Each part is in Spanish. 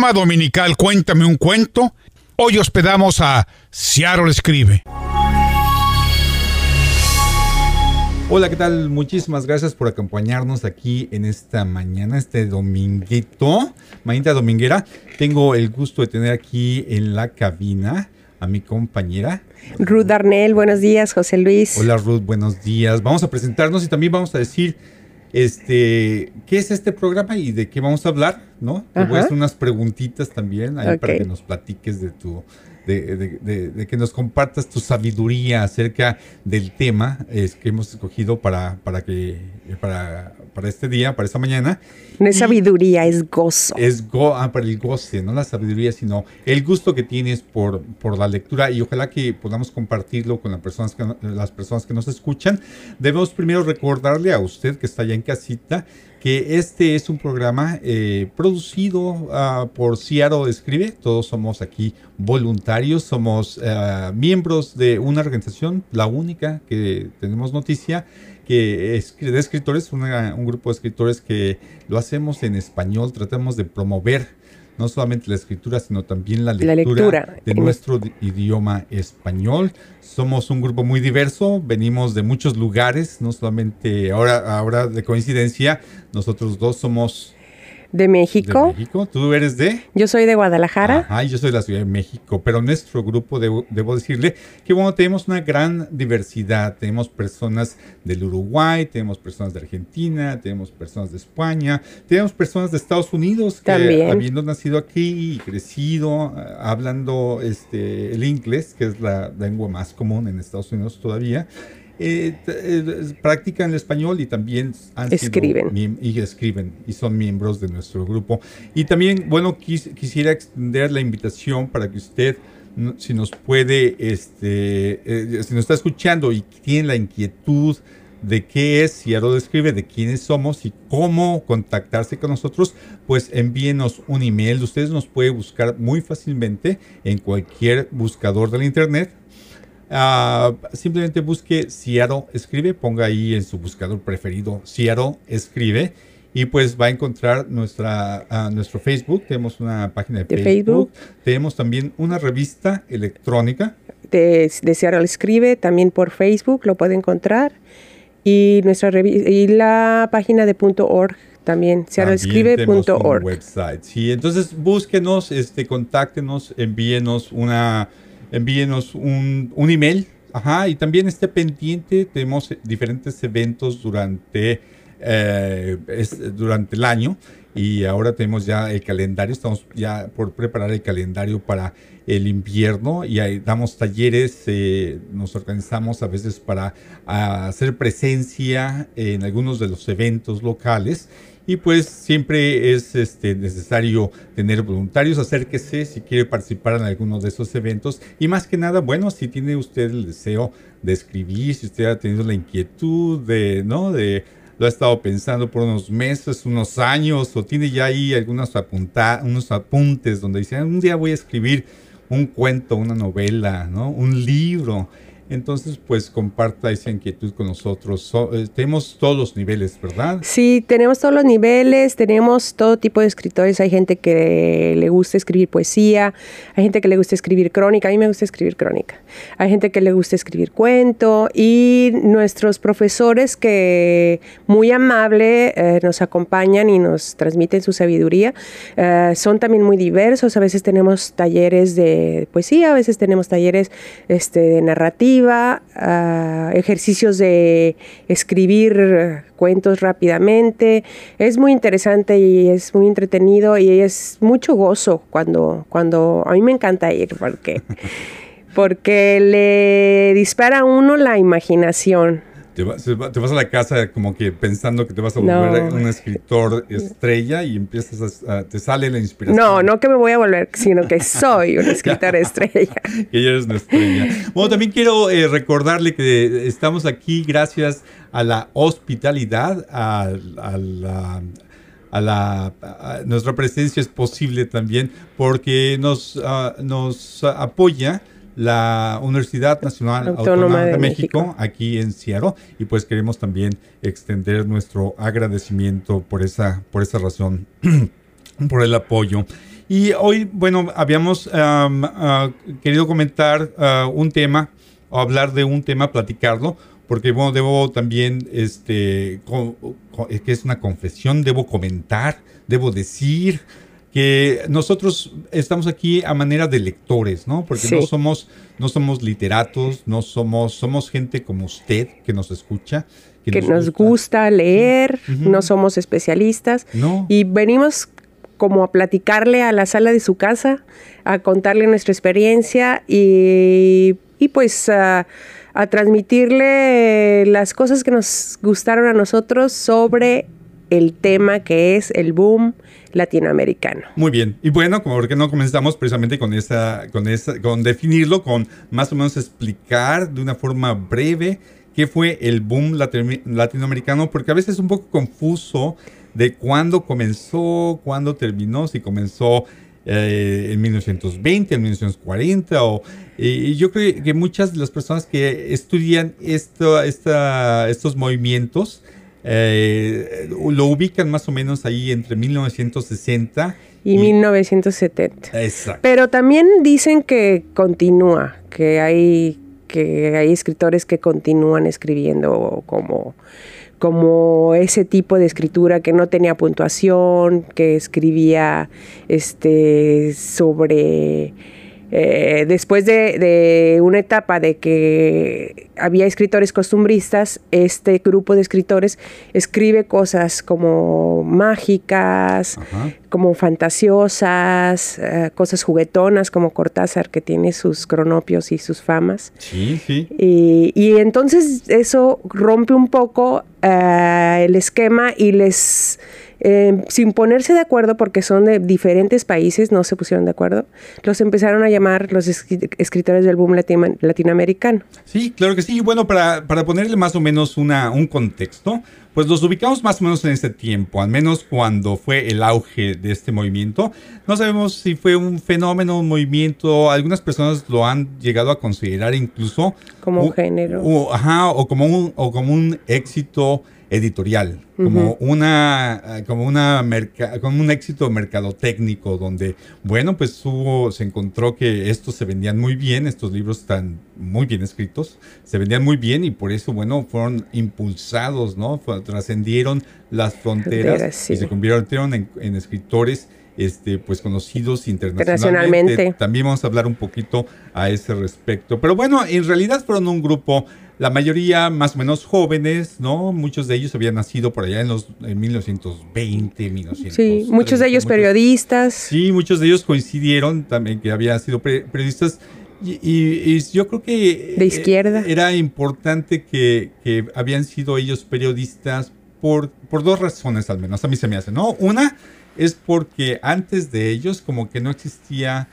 programa dominical Cuéntame un cuento. Hoy hospedamos a Seattle Escribe. Hola, ¿qué tal? Muchísimas gracias por acompañarnos aquí en esta mañana, este dominguito, mañana dominguera. Tengo el gusto de tener aquí en la cabina a mi compañera. Ruth Darnell, buenos días, José Luis. Hola Ruth, buenos días. Vamos a presentarnos y también vamos a decir este, ¿qué es este programa y de qué vamos a hablar? ¿No? Te voy a hacer unas preguntitas también ahí para que nos platiques de tu de, que nos compartas tu sabiduría acerca del tema es, que hemos escogido para, para, que, para, para este día, para esta mañana. No es sabiduría, es gozo. Es go, ah, para el goce, no la sabiduría, sino el gusto que tienes por, por la lectura y ojalá que podamos compartirlo con las personas, que, las personas que nos escuchan. Debemos primero recordarle a usted que está allá en casita que este es un programa eh, producido ah, por Ciaro Escribe. Todos somos aquí voluntarios, somos ah, miembros de una organización, la única que tenemos noticia, que es de escritores, un grupo de escritores que lo hacemos en español, tratamos de promover no solamente la escritura, sino también la lectura, de nuestro idioma español. Somos un grupo muy diverso, venimos de muchos lugares, no solamente ahora, ahora de coincidencia, nosotros dos somos de México. De México. ¿Tú eres de? Yo soy de Guadalajara. Ajá, yo soy de la Ciudad de México. Pero nuestro grupo, debo, decirle que bueno, tenemos una gran diversidad. Tenemos personas del Uruguay, tenemos personas de Argentina, tenemos personas de España, tenemos personas de Estados Unidos que habiendo nacido aquí y crecido, eh, hablando este, el inglés, que es la lengua más común en Estados Unidos todavía. Eh, eh, practican el español y también escriben. y escriben y son miembros de nuestro grupo. Y también, bueno, quisiera extender la invitación para que usted, si nos puede, este, eh, si nos está escuchando y tiene la inquietud de qué es Ciaro Escribe, de quiénes somos y cómo contactarse con nosotros, pues envíenos un email. Ustedes nos pueden buscar muy fácilmente en cualquier buscador del internet Ah, simplemente busque Seattle Escribe, ponga ahí en su buscador preferido Seattle Escribe y pues va a encontrar nuestra, uh, nuestro Facebook. Tenemos una página de, Facebook. Tenemos también una revista electrónica. De, de Seattle Escribe, también por Facebook lo puede encontrar. Y, nuestra y la página de .org también, seattleescribe.org. website. Sí, entonces búsquenos, este, contáctenos, envíenos una envíenos un, un email. Ajá, y también esté pendiente, tenemos diferentes eventos durante, eh, durante el año y ahora tenemos ya el calendario, estamos ya por preparar el calendario para el invierno y ahí damos talleres, eh, nos organizamos a veces para hacer presencia en algunos de los eventos locales y pues siempre es este, necesario tener voluntarios, acérquese si quiere participar en alguno de esos eventos y más que nada, bueno, si tiene usted el deseo de escribir, si usted ha tenido la inquietud de, ¿no? De, lo ha estado pensando por unos meses, unos años, o tiene ya ahí algunos apunta, unos apuntes donde dice, un día voy a escribir un cuento, una novela, ¿no? Un libro. Entonces, pues comparta esa inquietud con nosotros. Eh, tenemos todos los niveles, ¿verdad? Sí, tenemos todos los niveles, tenemos todo tipo de escritores. Hay gente que le gusta escribir poesía, hay gente que le gusta escribir crónica, a mí me gusta escribir crónica. Hay gente que le gusta escribir cuento y nuestros profesores que muy amable eh, nos acompañan y nos transmiten su sabiduría eh, son también muy diversos. A veces tenemos talleres de poesía, a veces tenemos talleres este, de narrativa Ejercicios de escribir cuentos rápidamente. Es muy interesante y es muy entretenido y es mucho gozo cuando, cuando a mí me encanta ir porque, porque le dispara a uno la imaginación. Te, vas a la casa como que pensando que te vas a volver un escritor estrella y empiezas a, te sale la inspiración. No, no que me voy a volver, sino que soy un escritor estrella. que eres una estrella. Bueno, también quiero eh, recordarle que estamos aquí gracias a la hospitalidad, a, la a la nuestra presencia es posible también porque nos, ah, nos apoya la Universidad Nacional Autónoma, de, México, aquí en Seattle y pues queremos también extender nuestro agradecimiento por esa por esa razón. por el apoyo. Y hoy, bueno, habíamos um, uh, querido comentar uh, un tema, o hablar de un tema, platicarlo, porque bueno, debo también, este, es que es una confesión, debo comentar, debo decir que nosotros estamos aquí a manera de lectores, ¿no? Porque Sí. no somos, no somos literatos, no somos, somos gente como usted que nos escucha, Que nos gusta leer, no somos especialistas. No. Y venimos como a platicarle a la sala de su casa, a contarle nuestra experiencia y, y pues a transmitirle las cosas que nos gustaron a nosotros sobre el tema que es el boom latinoamericano. Muy bien. Y bueno, porque no comenzamos precisamente con esa, con esa, con definirlo, con más o menos explicar de una forma breve qué fue el boom latino- latinoamericano, porque a veces es un poco confuso de cuándo comenzó, cuándo terminó, si comenzó eh, en 1920, en 1940, o, y yo creo que muchas de las personas que estudian esto, esta, estos movimientos eh, lo ubican más o menos ahí entre 1960 Y 1970. Exacto. Pero también dicen que continúa, que hay, que hay escritores que continúan escribiendo como, como ese tipo de escritura que no tenía puntuación, que escribía este, sobre... eh, después de, de una etapa de que había escritores costumbristas, este grupo de escritores escribe cosas como mágicas, Ajá. como fantasiosas, eh, cosas juguetonas como Cortázar que tiene sus cronopios y sus famas. Sí, sí. Y, y entonces eso rompe un poco eh, el esquema y les, eh, sin ponerse de acuerdo, porque son de diferentes países, no se pusieron de acuerdo, los empezaron a llamar los escri- escritores del boom latima- latinoamericano. Sí, claro que sí. Y bueno, para, para ponerle más o menos una, un contexto, pues los ubicamos más o menos en ese tiempo, al menos cuando fue el auge de este movimiento. No sabemos si fue un fenómeno, un movimiento, algunas personas lo han llegado a considerar incluso Como un- género. o- ajá, o como un, o como un éxito editorial, como una, eh, como una merca- como un éxito mercadotécnico, donde, bueno, pues hubo, se encontró que estos se vendían muy bien, estos libros están muy bien escritos, se vendían muy bien y por eso, bueno, fueron impulsados, ¿no? Trascendieron las fronteras Fronteras, sí. y se convirtieron en, en escritores. Este, pues conocidos internacionalmente. Internacionalmente. También vamos a hablar un poquito a ese respecto. Pero bueno, en realidad fueron un grupo, la mayoría más o menos jóvenes, ¿no? Muchos de ellos habían nacido por allá en los en 1920, 1930. Sí, muchos de ellos muchos- periodistas. Sí, muchos de ellos coincidieron también que habían sido periodistas. Y, y- y yo creo que... De eh, izquierda. Era importante que, que habían sido ellos periodistas por, por dos razones al menos, a mí se me hace, ¿no? Una es porque antes de ellos como que no existía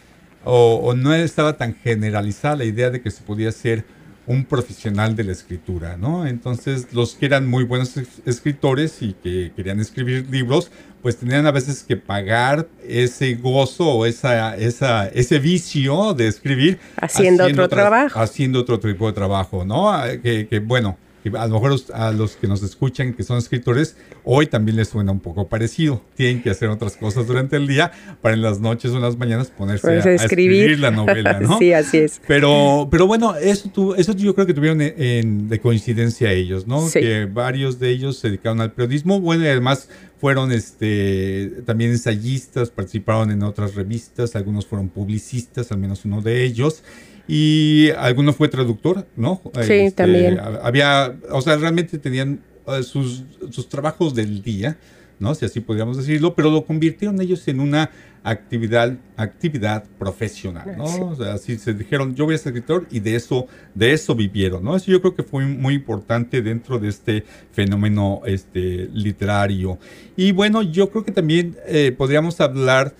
o, o no estaba tan generalizada la idea de que se podía ser un profesional de la escritura, ¿no? Entonces los que eran muy buenos es- escritores y que querían escribir libros, pues tenían a veces que pagar ese gozo o esa, esa, ese vicio de escribir. Haciendo otro trabajo. Haciendo otro tipo de trabajo, ¿no? Ah, Que, que, bueno, que a lo mejor a los que nos escuchan que son escritores, hoy también les suena un poco parecido. Tienen que hacer otras cosas durante el día para en las noches o en las mañanas ponerse Pues a, a escribir. escribir la novela, ¿no? sí, así es. Pero, pero bueno, eso, tu- eso yo creo que tuvieron en- en- de coincidencia ellos, ¿no? Sí. Que varios de ellos se dedicaron al periodismo. Bueno, y además fueron este, también ensayistas, participaron en otras revistas, algunos fueron publicistas, al menos uno de ellos. Y alguno fue traductor, ¿no? Sí, también. ha- Había, o sea, realmente tenían eh, sus, sus trabajos del día, ¿no? Si así podríamos decirlo, pero lo convirtieron ellos en una actividad, actividad profesional, ¿no? Sí. O sea, así se dijeron, yo voy a ser escritor y de eso, de eso vivieron, ¿no? Eso yo creo que fue muy importante dentro de este fenómeno este, literario. Y bueno, yo creo que también eh, podríamos hablar,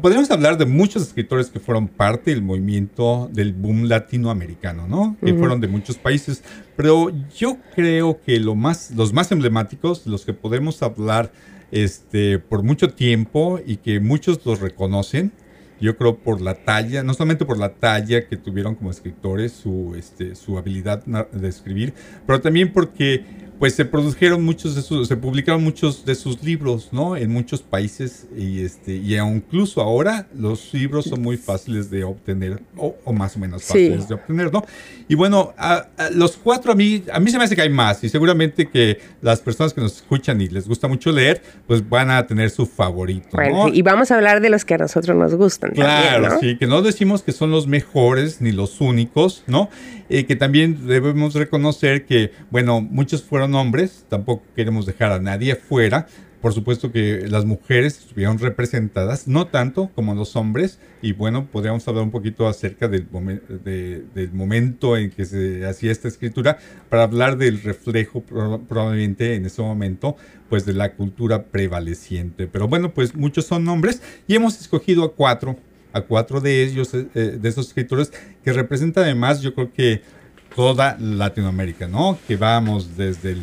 podríamos hablar de muchos escritores que fueron parte del movimiento del boom latinoamericano, ¿no? Que fueron de muchos países. Pero yo creo que lo más, los más emblemáticos, los que podemos hablar este, por mucho tiempo y que muchos los reconocen, yo creo por la talla, no solamente por la talla que tuvieron como escritores, su, este, su habilidad de escribir, pero también porque pues se produjeron muchos de sus, se publicaron muchos de sus libros, ¿no? En muchos países y este y incluso ahora los libros son muy fáciles de obtener o, más o menos fáciles de obtener, ¿no? Y bueno, los cuatro a mí a mí se me hace que hay más y seguramente que las personas que nos escuchan y les gusta mucho leer, pues van a tener su favorito, bueno, y vamos a hablar de los que a nosotros nos gustan. Claro, sí, que no decimos que son los mejores ni los únicos, ¿no? Eh, que también debemos reconocer que, bueno, muchos fueron hombres, tampoco queremos dejar a nadie fuera. Por supuesto que las mujeres estuvieron representadas, no tanto como los hombres, y bueno, podríamos hablar un poquito acerca del, del momento en que se hacía esta escritura, para hablar del reflejo probablemente en ese momento, pues de la cultura prevaleciente. Pero bueno, pues muchos son hombres y hemos escogido a cuatro a cuatro de ellos, eh, de esos escritores, que representan además, yo creo que toda Latinoamérica, ¿no? Que vamos desde,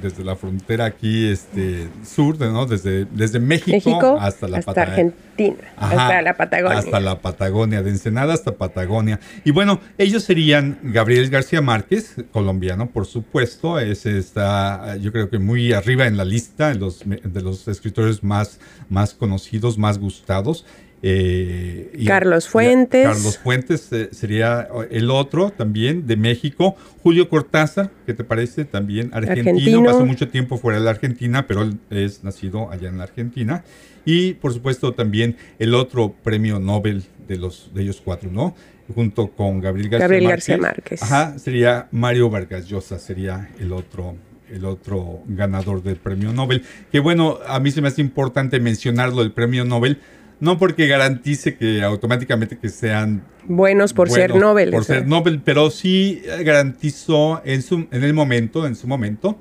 desde la frontera aquí este, sur, ¿no? Desde, desde México, hasta la hasta Argentina, hasta la Patagonia. Hasta la Patagonia, de Ensenada hasta Patagonia. Y bueno, ellos serían Gabriel García Márquez, colombiano, por supuesto. Ese está, yo creo que muy arriba en la lista de los, de los escritores más, más conocidos, más gustados. Eh, Carlos Fuentes. Carlos Fuentes eh, sería el otro también de México. Julio Cortázar, ¿qué te parece? También argentino. Pasó mucho tiempo fuera de la Argentina, pero él es nacido allá en la Argentina. Y por supuesto también el otro premio Nobel de, los, de ellos cuatro, ¿no? Junto con Gabriel García Gabriel García Márquez. Ajá, sería Mario Vargas Llosa, sería el otro el otro ganador del premio Nobel. Que bueno, a mí se me hace importante mencionarlo, el premio Nobel, no porque garantice que automáticamente que sean buenos por ser Nobel. Por ser Nobel, pero sí garantizó en, su, en el momento, en su momento,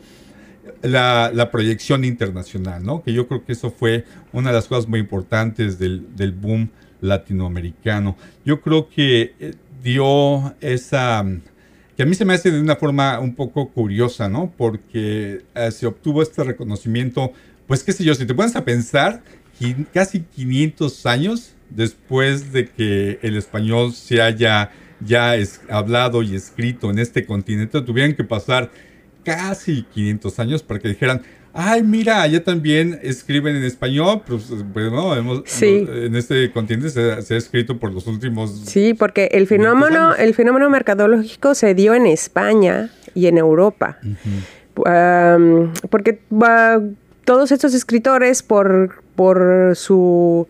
la, proyección internacional, ¿no? Que yo creo que eso fue una de las cosas muy importantes del, boom latinoamericano. Yo creo que eh, dio esa que a mí se me hace de una forma un poco curiosa, ¿no? Porque eh, se obtuvo este reconocimiento, pues qué sé yo, si te pones a pensar, casi 500 años después de que el español se haya ya hablado y escrito en este continente, tuvieran que pasar casi 500 años para que dijeran, ay, mira, allá también escriben en español, pues bueno, en este continente se, ha escrito por los últimos... Sí, porque el fenómeno, el fenómeno mercadológico se dio en España y en Europa. porque todos estos escritores, por por su,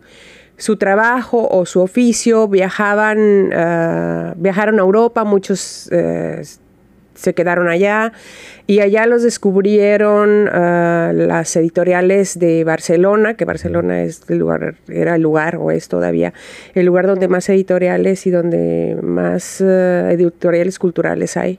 su trabajo o su oficio, viajaban, uh, viajaron a Europa, muchos uh, se quedaron allá y allá los descubrieron uh, las editoriales de Barcelona, que Barcelona es el lugar, era el lugar o es todavía el lugar donde más editoriales y donde más editoriales culturales hay.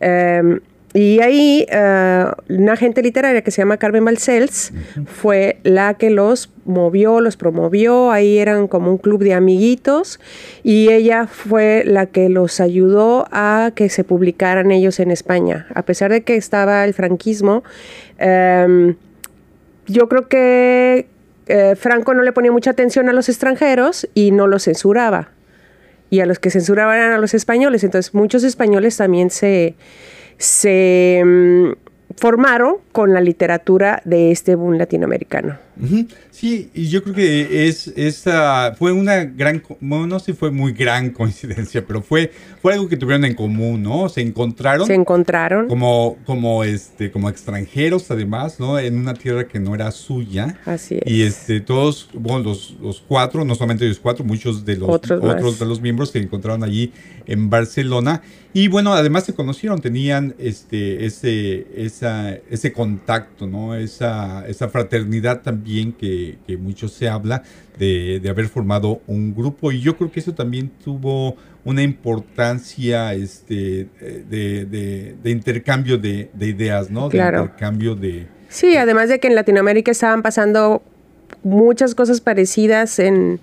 Um, y ahí uh, una agente literaria que se llama Carmen Balcells fue la que los movió, los promovió, ahí eran como un club de amiguitos y ella fue la que los ayudó a que se publicaran ellos en España. A pesar de que estaba el franquismo, um, yo creo que uh, Franco no le ponía mucha atención a los extranjeros y no los censuraba. Y a los que censuraban a los españoles. Entonces muchos españoles también se se mm, formaron con la literatura de este boom latinoamericano. Sí, y yo creo que es esa fue una gran, bueno, no sé si fue muy gran coincidencia, pero fue, fue algo que tuvieron en común, ¿no? Se encontraron. Se encontraron. Como, como, este, como extranjeros, además, ¿no? En una tierra que no era suya. Así es. Y este, todos, bueno, los, los cuatro, no solamente los cuatro, muchos de los otros, otros de los miembros se encontraron allí en Barcelona. Y bueno, además se conocieron, tenían este, ese, esa, ese contacto, ¿no? Esa, esa fraternidad también que, que mucho se habla de, de, haber formado un grupo. Y yo creo que eso también tuvo una importancia este, de, de, intercambio de, ideas, ¿no? De intercambio de... Sí, además de que en Latinoamérica estaban pasando muchas cosas parecidas en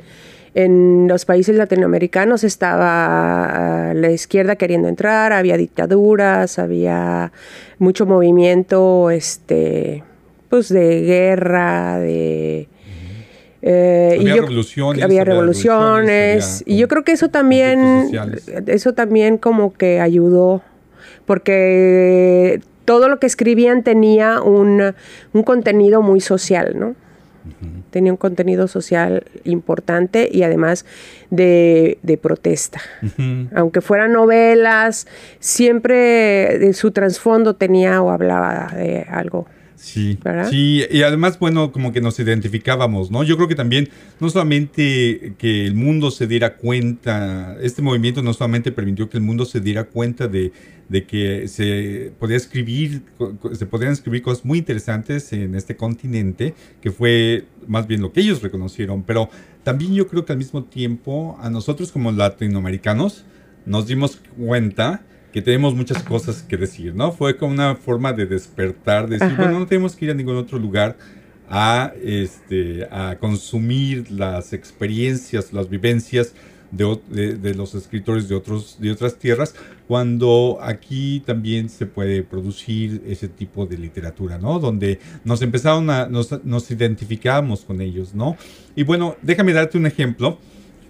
en los países latinoamericanos estaba la izquierda queriendo entrar, había dictaduras, había mucho movimiento este pues de guerra, de eh, había, revoluciones, había, revoluciones, y yo creo que eso también eso también como que ayudó porque todo lo que escribían tenía un, un contenido muy social, ¿no? Tenía un contenido social importante y además de, de protesta. Aunque fueran novelas, siempre de su trasfondo tenía o hablaba de algo Sí, sí, y además, bueno, como que nos identificábamos, ¿no? Yo creo que también, no solamente que el mundo se diera cuenta, este movimiento no solamente permitió que el mundo se diera cuenta de, de que se podía escribir, se podían escribir cosas muy interesantes en este continente, que fue más bien lo que ellos reconocieron, pero también yo creo que al mismo tiempo a nosotros como latinoamericanos nos dimos cuenta que tenemos muchas cosas que decir, ¿no? Fue como una forma de despertar, de decir, bueno, no tenemos que ir a ningún otro lugar a, este, a consumir las experiencias, las vivencias de, de, los escritores de, otros, de otras tierras, cuando aquí también se puede producir ese tipo de literatura, ¿no? Donde nos empezaron a, nos, nos identificamos con ellos, ¿no? Y bueno, déjame darte un ejemplo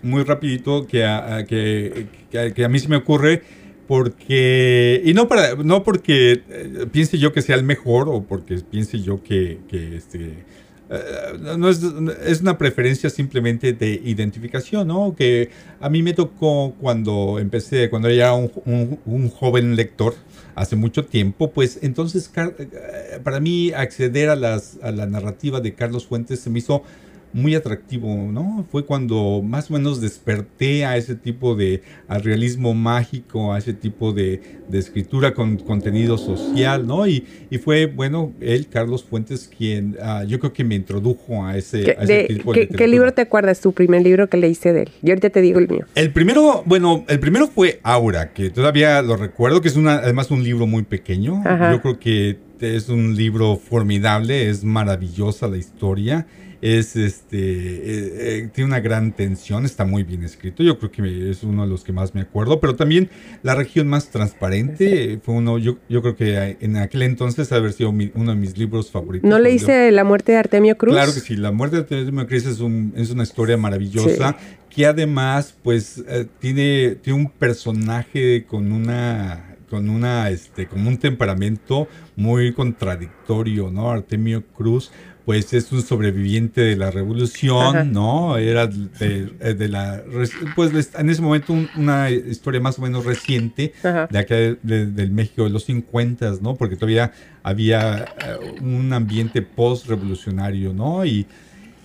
muy rapidito que a, que, que a mí se me ocurre porque y no para no porque eh, piense yo que sea el mejor o porque piense yo que, este eh, no es, es, una preferencia simplemente de identificación, ¿no? Que a mí me tocó cuando empecé, cuando era un, un, un joven lector, hace mucho tiempo, pues entonces eh, para mí acceder a, las, a la narrativa de Carlos Fuentes se me hizo muy atractivo, ¿no? Fue cuando más o menos desperté a ese tipo de al realismo mágico, a ese tipo de, de escritura con contenido social, ¿no? Y, y, fue, bueno, él, Carlos Fuentes, quien uh, yo creo que me introdujo a ese, a ese de, tipo de ¿qué, ¿Qué libro te acuerdas, tu primer libro que leíste de él? Yo ahorita te digo el mío. El primero, bueno, el primero fue Aura, que todavía lo recuerdo, que es una, además un libro muy pequeño. Ajá. Yo creo que es un libro formidable, es maravillosa la historia es este eh, eh, tiene una gran tensión, está muy bien escrito. Yo creo que es uno de los que más me acuerdo, pero también la región más transparente fue uno. Yo, yo creo que en aquel entonces haber sido mi, uno de mis libros favoritos. ¿No leíste La muerte de Artemio Cruz? Claro que sí, La muerte de Artemio Cruz es, un, es una historia maravillosa sí. que además, pues, eh, tiene, tiene un personaje con una con una este como un temperamento muy contradictorio, ¿no? Artemio Cruz pues es un sobreviviente de la revolución, Ajá. ¿no? Era de, de, la, pues en ese momento un, una historia más o menos reciente Ajá. de acá de, de, del México de los 50, ¿no? Porque todavía había uh, un ambiente post-revolucionario, ¿no? Y,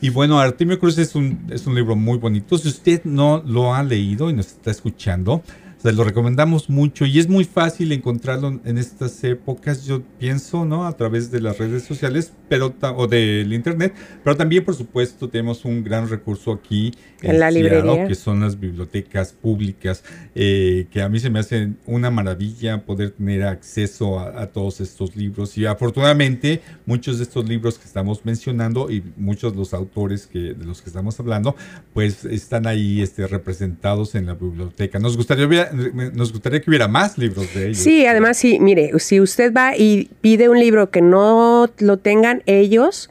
y bueno, Artemio Cruz es un, es un libro muy bonito. Si usted no lo ha leído y nos está escuchando, se lo recomendamos mucho y es muy fácil encontrarlo en estas épocas, yo pienso, ¿no? A través de las redes sociales pero o del internet, pero también, por supuesto, tenemos un gran recurso aquí en, la librería, que son las bibliotecas públicas, eh, que a mí se me hace una maravilla poder tener acceso a, a, todos estos libros y afortunadamente muchos de estos libros que estamos mencionando y muchos de los autores que de los que estamos hablando, pues están ahí este, representados en la biblioteca. Nos gustaría nos gustaría que hubiera más libros de ellos. Sí, además, sí, mire, si usted va y pide un libro que no lo tengan ellos,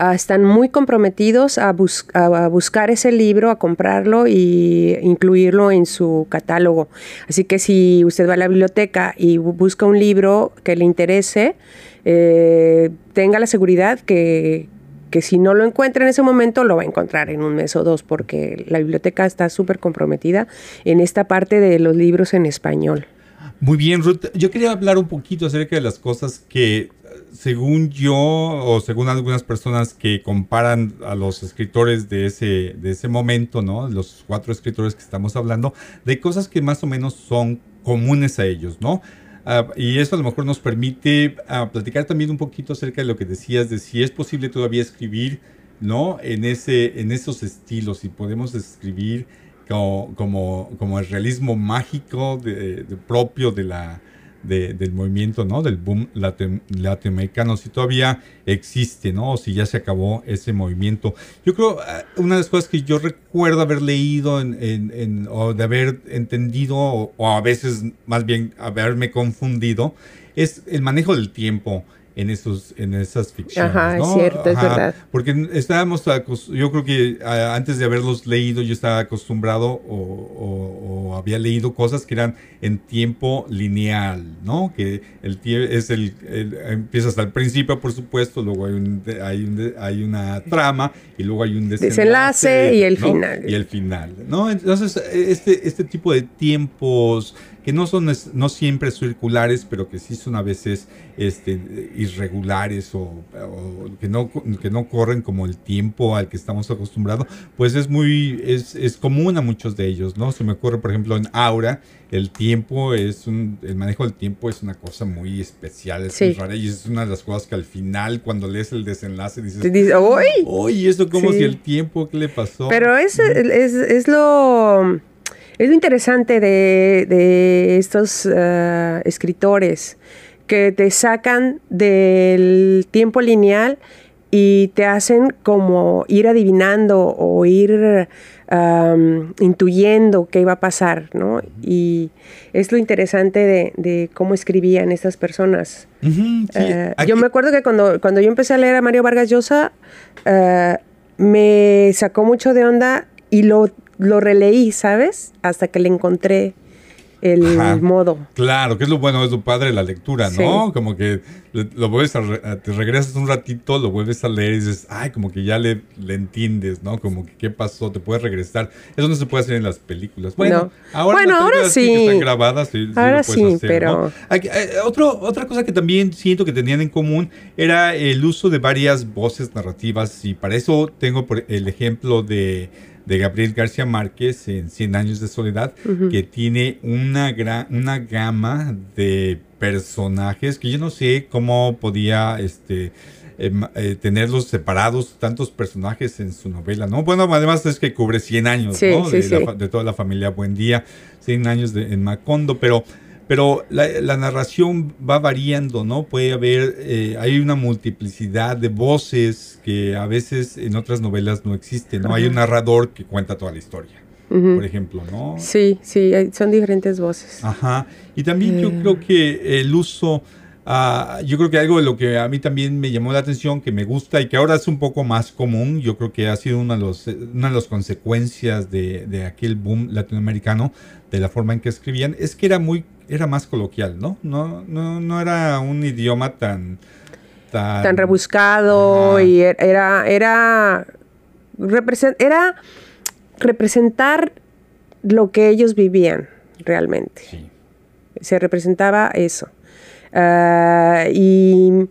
uh, están muy comprometidos a, bus a, buscar ese libro, a comprarlo y incluirlo en su catálogo. Así que si usted va a la biblioteca y busca un libro que le interese, eh, tenga la seguridad que, que si no lo encuentra en ese momento, lo va a encontrar en un mes o dos, porque la biblioteca está súper comprometida en esta parte de los libros en español. Muy bien, Ruth. Yo quería hablar un poquito acerca de las cosas que, según yo, o según algunas personas que comparan a los escritores de ese, de ese momento, ¿no? Los cuatro escritores que estamos hablando, de cosas que más o menos son comunes a ellos, ¿no? Uh, y eso a lo mejor nos permite uh, platicar también un poquito acerca de lo que decías, de si es posible todavía escribir, ¿no? En, ese, en esos estilos, si podemos escribir como, como, como el realismo mágico de, de propio de la, de, del movimiento, ¿no? Del boom latinoamericano, si todavía existe, ¿no? O si ya se acabó ese movimiento. Yo creo, ah, una de las cosas que yo recuerdo haber leído en, en, en, o de haber entendido, o, o, a veces más bien haberme confundido, es el manejo del tiempo en esos en esas ficciones. Ajá, ¿no? es cierto, es verdad. Porque estábamos, yo creo que ah, antes de haberlos leído, yo estaba acostumbrado o, o- o había leído cosas que eran en tiempo lineal, ¿no? Que el es el, el- empieza hasta el principio, por supuesto, luego hay, un, hay, un hay una trama y luego hay un desenlace, Desenlace y el ¿no? final. Y el final, ¿no? Entonces, este, este tipo de tiempos que no son no siempre circulares, pero que sí son a veces este, irregulares o, o que, no, que no corren como el tiempo al que estamos acostumbrados, pues es muy, es, es común a muchos de ellos, ¿no? Se me ocurre, por ejemplo, en Aura, el tiempo es un, el manejo del tiempo es una cosa muy especial, es Sí. muy rara y es una de las cosas que al final, cuando lees el desenlace, dices, dice, "Uy". Esto como Sí. si el tiempo, ¿qué le pasó? Pero es, es, es lo, es lo interesante de, de estos eh, escritores que te sacan del tiempo lineal y te hacen como ir adivinando o ir intuyendo qué iba a pasar, ¿no? Y es lo interesante de, de cómo escribían estas personas. Sí, aquí- yo me acuerdo que cuando, cuando yo empecé a leer a Mario Vargas Llosa, eh, me sacó mucho de onda y lo, lo releí, ¿sabes? Hasta que le encontré el Ajá. modo. Claro, que es lo bueno, es lo padre de la lectura, ¿no? Sí. Como que lo vuelves a, re- te regresas un ratito, lo vuelves a leer y dices, ay, como que ya le, le entiendes, ¿no? Como que qué pasó, te puedes regresar. Eso no se puede hacer en las películas. Bueno, No. ahora, Bueno, ahora sí. que están grabadas, sí, sí lo Ahora puedes sí, hacer, pero- ¿no? Aquí, eh, otro, otra cosa que también siento que tenían en común era el uso de varias voces narrativas y para eso tengo el ejemplo de, de Gabriel García Márquez en Cien años de soledad, que tiene una, gran, una gama de personajes que yo no sé cómo podía este, em, eh, tenerlos separados, tantos personajes en su novela, ¿no? Bueno, además es que cubre 100 años, Sí, ¿no? sí, de, la sí. de toda la familia Buendía, 100 años de- en Macondo, pero, pero la, la narración va variando, ¿no? Puede haber, eh, hay una multiplicidad de voces que a veces en otras novelas no existen, ¿no? Hay un narrador que cuenta toda la historia, Por ejemplo, ¿no? Sí, sí, son diferentes voces. Ajá. Y también yo Eh. creo que el uso, ah, yo creo que algo de lo que a mí también me llamó la atención, que me gusta y que ahora es un poco más común, yo creo que ha sido una de, los, una de las consecuencias de, de aquel boom latinoamericano, de la forma en que escribían, es que era muy, era más coloquial, ¿no? No, no, no era un idioma tan... Tan, Tan rebuscado y er- era, era, represen- era representar lo que ellos vivían realmente. Sí. se representaba eso. Ah, y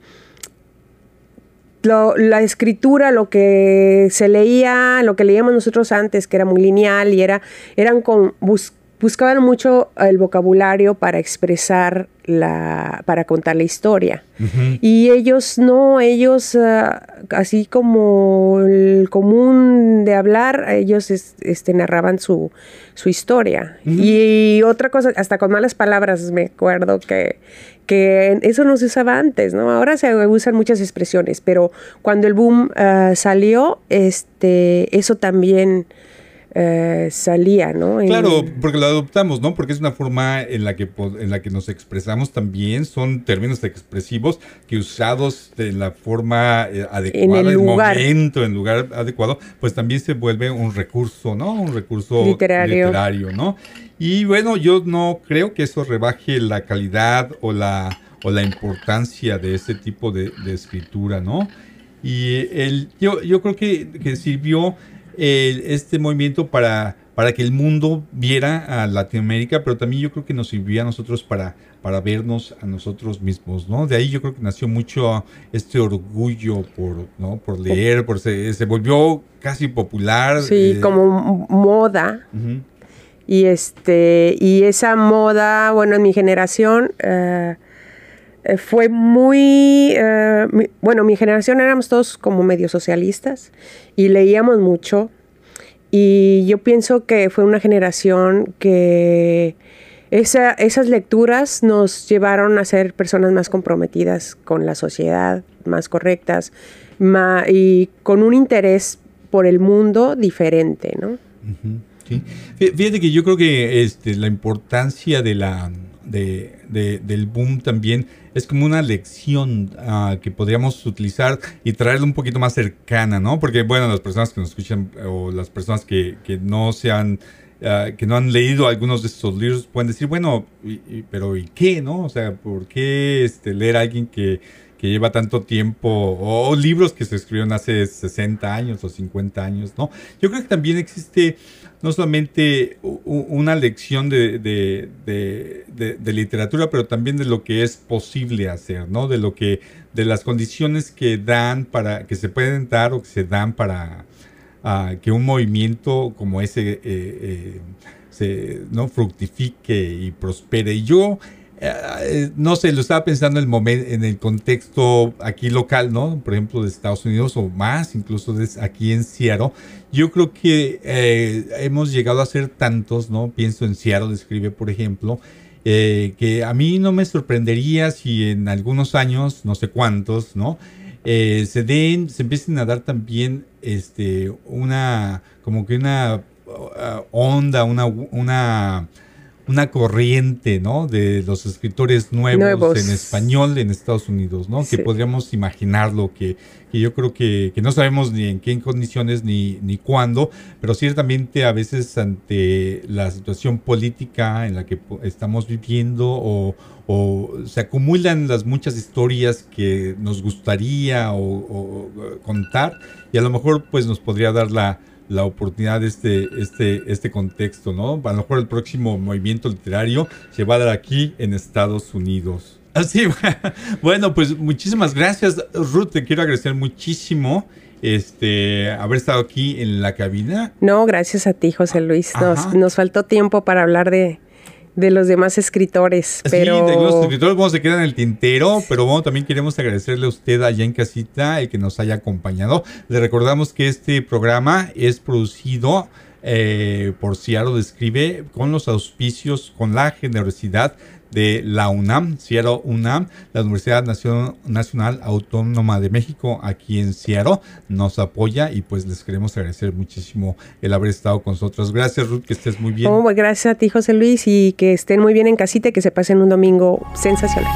lo- la escritura, lo que se leía, lo que leíamos nosotros antes, que era muy lineal y era, eran con, bus- buscaban mucho el vocabulario para expresar la, para contar la historia. Y ellos no, ellos, ah, así como el común de hablar, ellos es- este, narraban su, su historia. Y otra cosa, hasta con malas palabras, me acuerdo que, que eso no se usaba antes, ¿no? Ahora se usan muchas expresiones, pero cuando el boom ah, salió, este, eso también eh, salía, ¿no? En- Claro, porque lo adoptamos, ¿no? Porque es una forma en la que en la que nos expresamos también, son términos expresivos que usados en la forma eh, adecuada, En el lugar. momento, en lugar adecuado, pues también se vuelve un recurso, ¿no? Un recurso Literario. literario, ¿no? Y bueno, yo no creo que eso rebaje la calidad o la o la importancia de ese tipo de, de escritura, ¿no? Y el, yo, yo creo que, que sirvió este movimiento para, para que el mundo viera a Latinoamérica, pero también yo creo que nos sirvió a nosotros para, para vernos a nosotros mismos, ¿no? De ahí yo creo que nació mucho este orgullo por, ¿no? por leer, por se, se volvió casi popular. Sí, eh, como moda. Y este, y esa moda, bueno, en mi generación eh, eh, fue muy, eh, bueno, mi generación éramos todos como medio socialistas y leíamos mucho. Y yo pienso que fue una generación que esa- esas lecturas nos llevaron a ser personas más comprometidas con la sociedad, más correctas, y con un interés por el mundo diferente, ¿no? Sí. Fí- Fíjate que yo creo que este, la importancia de la, del boom también es como una lección ah, que podríamos utilizar y traerla un poquito más cercana, ¿no? Porque, bueno, las personas que nos escuchan o las personas que, que no se han Ah, que no han leído algunos de estos libros pueden decir, bueno, pero ¿y qué? ¿No? O sea, ¿por qué este, leer a alguien que, que lleva tanto tiempo o, libros que se escribieron hace 60 años o 50 años, ¿no? Yo creo que también existe no solamente una lección de, de, de, literatura, pero también de lo que es posible hacer, ¿no? De lo que, de las condiciones que dan para, que se pueden dar o que se dan para, que un movimiento como ese eh, eh, se no fructifique y prospere. Y yo eh, no sé, lo estaba pensando en el, momento, en el contexto aquí local, ¿no? Por ejemplo, de Estados Unidos o más, incluso aquí en Seattle. Yo creo que hemos llegado a ser tantos, ¿no? Pienso en Seattle, escribe, por ejemplo, que a mí no me sorprendería si en algunos años, no sé cuántos, ¿no? Eh, se den, se empiecen a dar también este, una, como que una uh, onda, una, una, una corriente, ¿no? De los escritores nuevos, en español en Estados Unidos, ¿no? Que podríamos imaginarlo, que, que yo creo que, que, no sabemos ni en qué condiciones ni, ni cuándo, pero ciertamente a veces ante la situación política en la que estamos viviendo o, o se acumulan las muchas historias que nos gustaría o, contar y a lo mejor pues nos podría dar la, la oportunidad de este, este, este contexto, ¿no? A lo mejor el próximo movimiento literario se va a dar aquí en Estados Unidos. Así, bueno, pues muchísimas gracias, Ruth, te quiero agradecer muchísimo este haber estado aquí en la cabina. No, gracias a ti, José Luis. Nos, nos faltó tiempo para hablar de, de los demás escritores. Pero... Sí, de los escritores vamos se quedar en el tintero, pero bueno, también queremos agradecerle a usted allá en casita el que nos haya acompañado. Le recordamos que este programa es producido eh, por Ciaro Describe con los auspicios, con la generosidad de la UNAM, Seattle UNAM, la Universidad Nacional Autónoma de México, aquí en Seattle, nos apoya y pues les queremos agradecer muchísimo el haber estado con nosotros. Gracias Ruth, que estés muy bien. Oh, gracias a ti José Luis y que estén muy bien en casita y que se pasen un domingo sensacional.